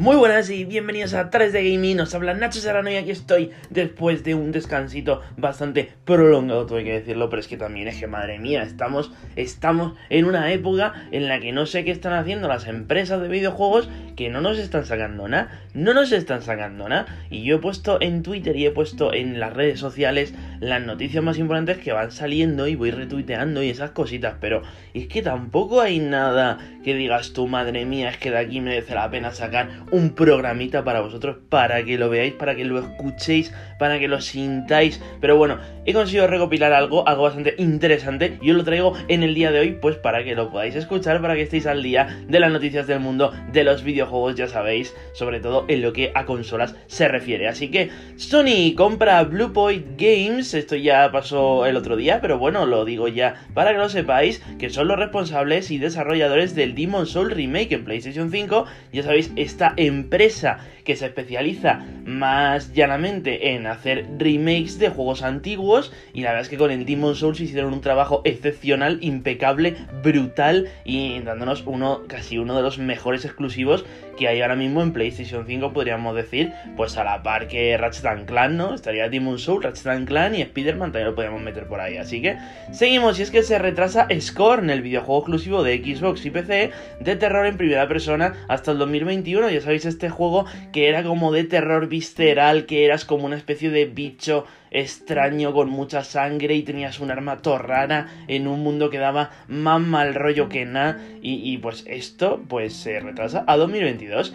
Muy buenas y bienvenidos a 3D Gaming, nos habla Nacho Serrano y aquí estoy después de un descansito bastante prolongado, tuve que decirlo, pero es que también es que madre mía, estamos, estamos en una época en la que no sé qué están haciendo las empresas de videojuegos que no nos están sacando nada, no nos están sacando nada, y yo he puesto en Twitter y he puesto en las redes sociales las noticias más importantes que van saliendo y voy retuiteando y esas cositas, pero es que tampoco hay nada que digas tú, madre mía, es que de aquí merece la pena sacar un programita para vosotros, para que lo veáis, para que lo escuchéis, para que lo sintáis. Pero bueno, he conseguido recopilar algo, algo bastante interesante, y os lo traigo en el día de hoy, pues para que lo podáis escuchar, para que estéis al día de las noticias del mundo de los videojuegos, ya sabéis, sobre todo en lo que a consolas se refiere. Así que Sony compra Bluepoint Games, esto ya pasó el otro día, pero bueno, lo digo ya para que lo sepáis, que son los responsables y desarrolladores del Demon Soul Remake en PlayStation 5, ya sabéis, esta empresa que se especializa más llanamente en hacer remakes de juegos antiguos y la verdad es que con el Demon Souls hicieron un trabajo excepcional, impecable, brutal y dándonos uno casi uno de los mejores exclusivos que hay ahora mismo en PlayStation 5 podríamos decir, pues a la par que Ratchet Clan, ¿no? Estaría Demon Souls, Ratchet Clan y Spider-Man también lo podríamos meter por ahí, así que seguimos y es que se retrasa Scorn, el videojuego exclusivo de Xbox y PC de terror en primera persona hasta el 2021, ya sabéis este juego que era como de terror visceral, que eras como una especie de bicho extraño con mucha sangre y tenías un arma torrana en un mundo que daba más mal rollo que nada. Y, y pues esto pues se retrasa a 2022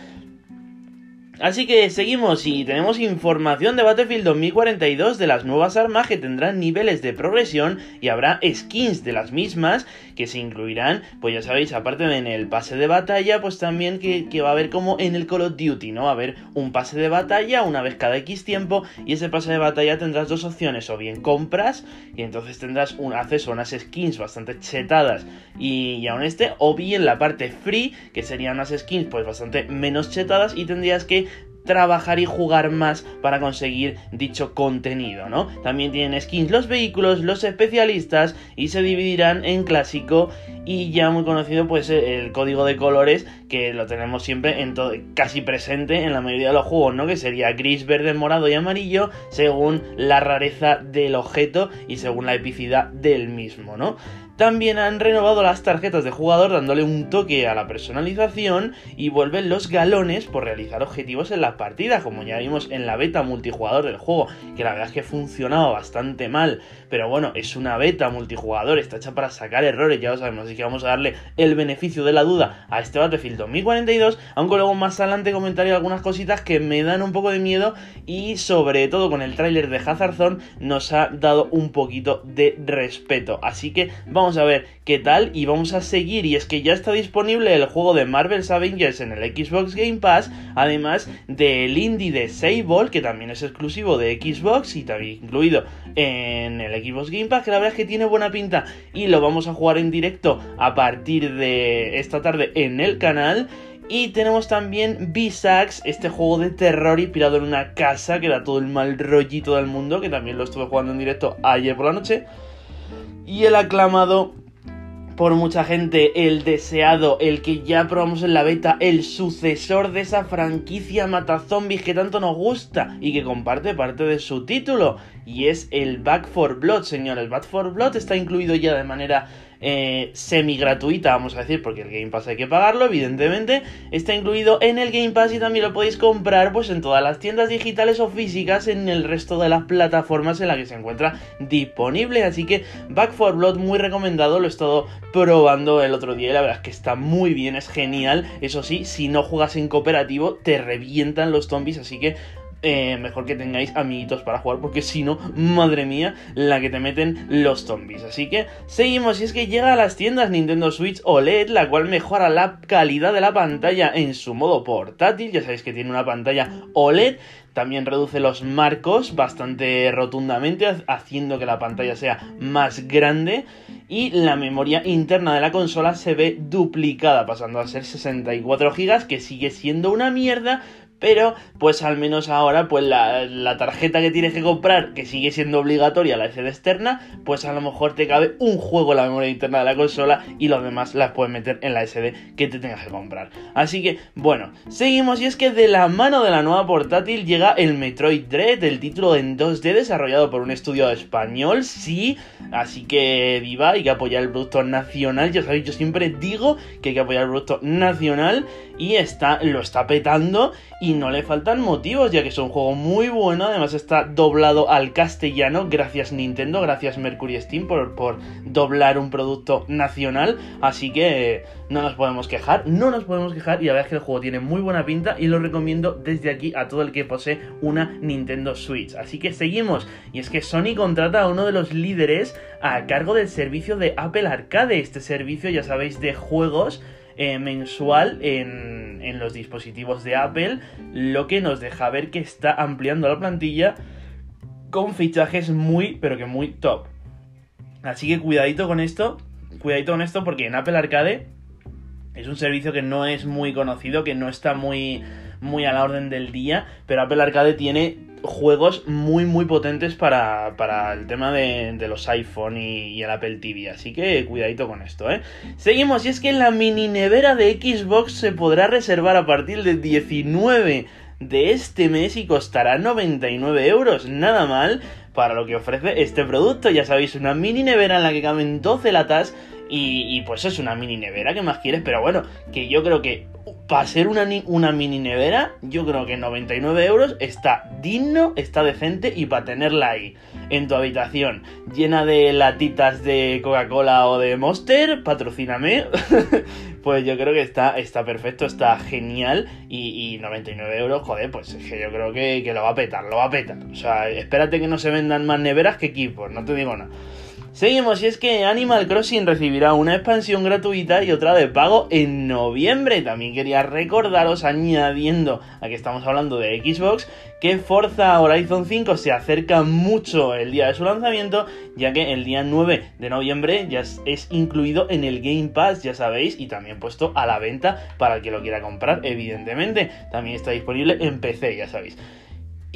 Así que seguimos y tenemos información de Battlefield 2042 de las nuevas armas que tendrán niveles de progresión y habrá skins de las mismas que se incluirán, pues ya sabéis, aparte en el pase de batalla, pues también que, va a haber como en el Call of Duty, ¿no? Va a haber un pase de batalla una vez cada X tiempo y ese pase de batalla tendrás dos opciones, o bien compras y entonces tendrás un acceso a unas skins bastante chetadas y, y aún este, o bien la parte free, que serían unas skins pues bastante menos chetadas y tendrías que trabajar y jugar más para conseguir dicho contenido, ¿no? También tienen skins los vehículos, los especialistas y se dividirán en clásico y ya muy conocido pues el código de colores que lo tenemos siempre en casi presente en la mayoría de los juegos, ¿no? Que sería gris, verde, morado y amarillo según la rareza del objeto y según la epicidad del mismo, ¿no? También han renovado las tarjetas de jugador dándole un toque a la personalización y vuelven los galones por realizar objetivos en las partidas, como ya vimos en la beta multijugador del juego, que la verdad es que funcionaba bastante mal, pero bueno, es una beta multijugador, está hecha para sacar errores, ya lo sabemos, así que vamos a darle el beneficio de la duda a este Battlefield 2042, aunque luego más adelante comentaré algunas cositas que me dan un poco de miedo y sobre todo con el tráiler de Hazard nos ha dado un poquito de respeto, así que vamos vamos a ver qué tal y vamos a seguir. Y es que ya está disponible el juego de Marvel's Avengers en el Xbox Game Pass, además del indie de Sable, que también es exclusivo de Xbox y también incluido en el Xbox Game Pass, que la verdad es que tiene buena pinta y lo vamos a jugar en directo a partir de esta tarde en el canal. Y tenemos también B-Sax, este juego de terror inspirado en una casa que da todo el mal rollito del mundo, que también lo estuve jugando en directo ayer por la noche y el aclamado por mucha gente, el deseado, el que ya probamos en la beta, el sucesor de esa franquicia mata zombies que tanto nos gusta y que comparte parte de su título. Y es el Back for Blood, señores. Back for Blood está incluido ya de manera eh, semi gratuita, vamos a decir, porque el Game Pass hay que pagarlo, evidentemente. Está incluido en el Game Pass y también lo podéis comprar pues en todas las tiendas digitales o físicas en el resto de las plataformas en las que se encuentra disponible. Así que Back 4 Blood muy recomendado, lo he estado probando el otro día y la verdad es que está muy bien, es genial. Eso sí, si no juegas en cooperativo te revientan los zombies, así que eh, mejor que tengáis amiguitos para jugar, porque si no, madre mía, la que te meten los zombies. Así que seguimos, y es que llega a las tiendas Nintendo Switch OLED, la cual mejora la calidad de la pantalla en su modo portátil. Ya sabéis que tiene una pantalla OLED también reduce los marcos bastante rotundamente, haciendo que la pantalla sea más grande. Y la memoria interna de la consola se ve duplicada, pasando a ser 64 GB, que sigue siendo una mierda, pero pues al menos ahora pues la, tarjeta que tienes que comprar, que sigue siendo obligatoria la SD externa, pues a lo mejor te cabe un juego en la memoria interna de la consola y los demás las puedes meter en la SD que te tengas que comprar. Así que bueno, seguimos. Y es que de la mano de la nueva portátil llega el Metroid Dread, el título en 2D desarrollado por un estudio español, sí, así que viva, hay que apoyar el producto nacional, ya sabéis, yo siempre digo que hay que apoyar el producto nacional y está, lo está petando no le faltan motivos, ya que es un juego muy bueno, además está doblado al castellano, gracias Nintendo, gracias Mercury Steam por, por doblar un producto nacional, así que no nos podemos quejar, no nos podemos quejar y la verdad es que el juego tiene muy buena pinta y lo recomiendo desde aquí a todo el que posee una Nintendo Switch. Así que seguimos, y es que Sony contrata a uno de los líderes a cargo del servicio de Apple Arcade, este servicio ya sabéis de juegos eh, mensual en, en los dispositivos de Apple, lo que nos deja ver que está ampliando la plantilla con fichajes muy, pero que muy top. Así que cuidadito con esto, cuidadito con esto porque en Apple Arcade es un servicio que no es muy conocido, que no está muy, muy a la orden del día, pero Apple Arcade tiene juegos muy muy potentes para, para el tema de, de los iPhone y, el Apple TV. Así que cuidadito con esto, ¿eh? Seguimos, y es que la mini nevera de Xbox se podrá reservar a partir del 19 de este mes y costará 99 euros. Nada mal para lo que ofrece este producto. Ya sabéis, una mini nevera en la que caben 12 latas. Y, y pues es una mini nevera, ¿qué más quieres? Pero bueno, que yo creo que para ser una, mini nevera, yo creo que 99 euros está digno, está decente y para tenerla ahí en tu habitación llena de latitas de Coca-Cola o de Monster, patrocíname, pues yo creo que está, perfecto, está genial y, 99 euros, joder, pues es que yo creo que, que lo va a petar, lo va a petar. O sea, espérate que no se vendan más neveras que equipos, no te digo nada. Seguimos, y es que Animal Crossing recibirá una expansión gratuita y otra de pago en noviembre. También quería recordaros, añadiendo a que estamos hablando de Xbox, que Forza Horizon 5 se acerca mucho el día de su lanzamiento, ya que el día 9 de noviembre ya es, incluido en el Game Pass, ya sabéis, y también puesto a la venta para el que lo quiera comprar, evidentemente. También está disponible en PC, ya sabéis.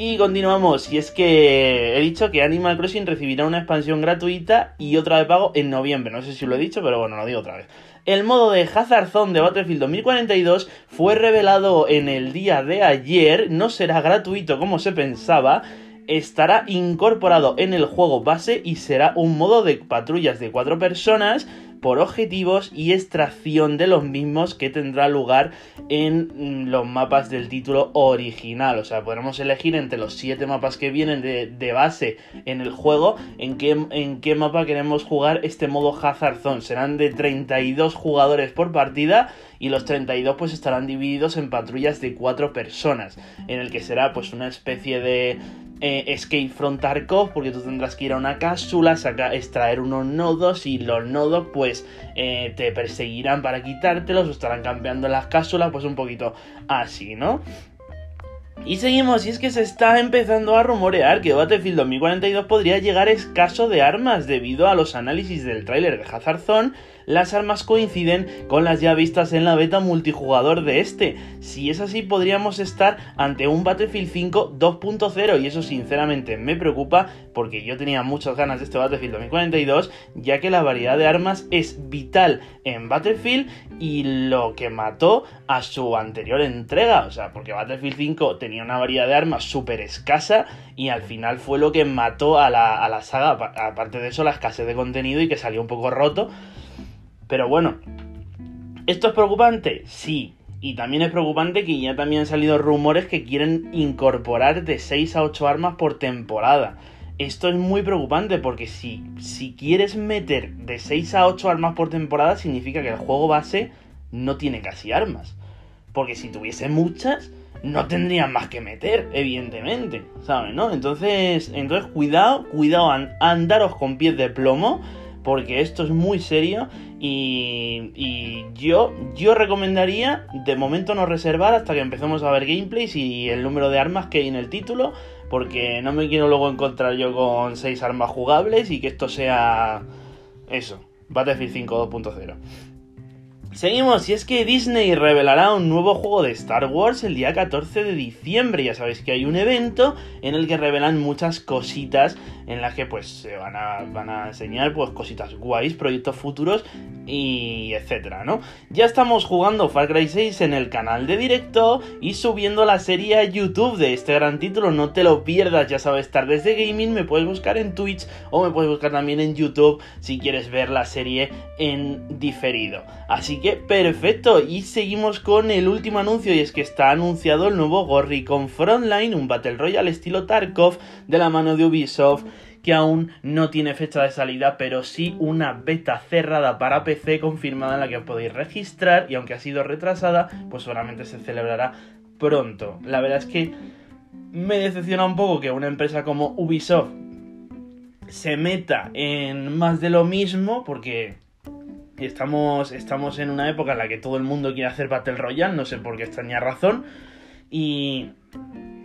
Y continuamos, y es que he dicho que Animal Crossing recibirá una expansión gratuita y otra de pago en noviembre. No sé si lo he dicho, pero bueno, lo digo otra vez. El modo de Hazard Zone de Battlefield 2042 fue revelado en el día de ayer, no será gratuito como se pensaba, estará incorporado en el juego base y será un modo de patrullas de cuatro personas por objetivos y extracción de los mismos que tendrá lugar en mm, los mapas del título original. O sea, podremos elegir entre los 7 mapas que vienen de, base en el juego en qué, en qué mapa queremos jugar este modo Hazard Zone. Serán de 32 jugadores por partida y los 32 pues estarán divididos en patrullas de 4 personas, en el que será pues una especie de eh, Escape from Tarkov, porque tú tendrás que ir a una cápsula, sacar, extraer unos nodos y los nodos pues eh, te perseguirán para quitártelos o estarán campeando las cápsulas, pues un poquito así, ¿no? Y seguimos, y es que se está empezando a rumorear que Battlefield 2042 podría llegar escaso de armas debido a los análisis del tráiler de Hazard las armas coinciden con las ya vistas en la beta multijugador de este. Si es así, podríamos estar ante un Battlefield 5 2.0 y eso sinceramente me preocupa porque yo tenía muchas ganas de este Battlefield 2042 ya que la variedad de armas es vital en Battlefield y lo que mató a su anterior entrega, o sea, porque Battlefield 5 tenía una variedad de armas súper escasa y al final fue lo que mató a la, a la saga, aparte de eso la escasez de contenido y que salió un poco roto. Pero bueno, ¿esto es preocupante? Sí. Y también es preocupante que ya también han salido rumores que quieren incorporar de 6 a 8 armas por temporada. Esto es muy preocupante porque si, si quieres meter de 6 a 8 armas por temporada significa que el juego base no tiene casi armas. Porque si tuviese muchas, no tendrían más que meter, evidentemente, ¿sabes? ¿No? Entonces, entonces cuidado, cuidado, andaros con pies de plomo porque esto es muy serio y, yo, yo recomendaría de momento no reservar hasta que empecemos a ver gameplays y el número de armas que hay en el título, porque no me quiero luego encontrar yo con 6 armas jugables y que esto sea eso, Battlefield 5 2.0. Seguimos, y es que Disney revelará un nuevo juego de Star Wars el día 14 de diciembre. Ya sabéis que hay un evento en el que revelan muchas cositas en las que pues se van a, enseñar pues cositas guays, proyectos futuros y etcétera, ¿no? Ya estamos jugando Far Cry 6 en el canal de directo y subiendo la serie a YouTube de este gran título, no te lo pierdas, ya sabes, tardes de gaming, me puedes buscar en Twitch o me puedes buscar también en YouTube si quieres ver la serie en diferido. Así que perfecto, y seguimos con el último anuncio y es que está anunciado el nuevo Gorricon Frontline, un Battle Royale estilo Tarkov de la mano de Ubisoft que aún no tiene fecha de salida, pero sí una beta cerrada para PC confirmada en la que podéis registrar y aunque ha sido retrasada, pues solamente se celebrará pronto. La verdad es que me decepciona un poco que una empresa como Ubisoft se meta en más de lo mismo porque estamos, estamos en una época en la que todo el mundo quiere hacer Battle Royale, no sé por qué extraña razón. Y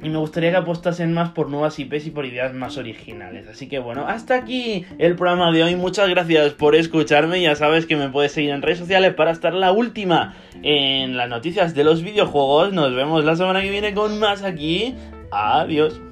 y me gustaría que apostasen más por nuevas IPs y por ideas más originales. Así que bueno, hasta aquí el programa de hoy. Muchas gracias por escucharme. Ya sabes que me puedes seguir en redes sociales para estar la última en las noticias de los videojuegos. Nos vemos la semana que viene con más aquí. Adiós.